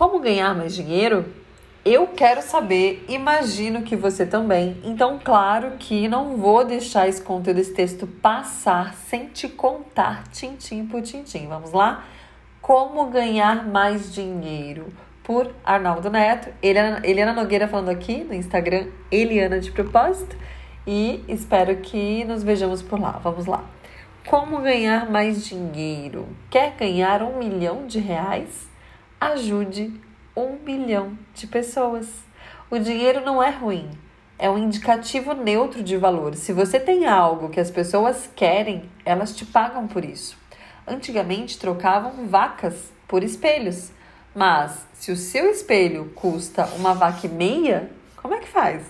Como ganhar mais dinheiro? Eu quero saber, imagino que você também. Então, claro que não vou deixar esse conteúdo, esse texto passar sem te contar tintim por tintim. Vamos lá? Como ganhar mais dinheiro? Por Arnaldo Neto. Eliana, Eliana Nogueira falando aqui no Instagram, Eliana de propósito. E espero que nos vejamos por lá. Vamos lá. Como ganhar mais dinheiro? Quer ganhar um milhão de reais? Ajude um milhão de pessoas. O dinheiro não é ruim, é um indicativo neutro de valor. Se você tem algo que as pessoas querem, elas te pagam por isso. Antigamente trocavam vacas por espelhos, mas se o seu espelho custa uma vaca e meia, como é que faz?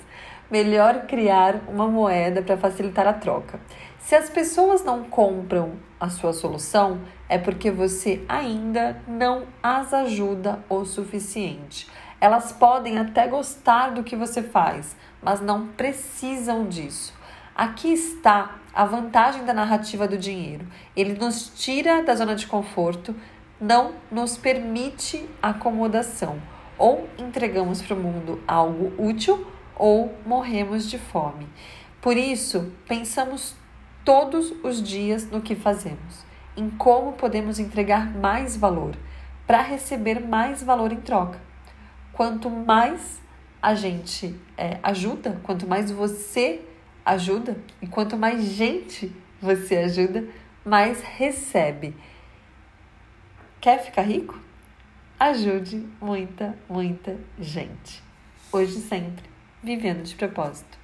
Melhor criar uma moeda para facilitar a troca. Se as pessoas não compram a sua solução, é porque você ainda não as ajuda o suficiente. Elas podem até gostar do que você faz, mas não precisam disso. Aqui está a vantagem da narrativa do dinheiro. Ele nos tira da zona de conforto, não nos permite acomodação. Ou entregamos para o mundo algo útil ou morremos de fome. Por isso, pensamos todos os dias no que fazemos, em como podemos entregar mais valor para receber mais valor em troca. Quanto mais a gente é, ajuda, quanto mais você ajuda e quanto mais gente você ajuda, mais recebe. Quer ficar rico? Ajude muita, muita gente. Hoje sempre, vivendo de propósito.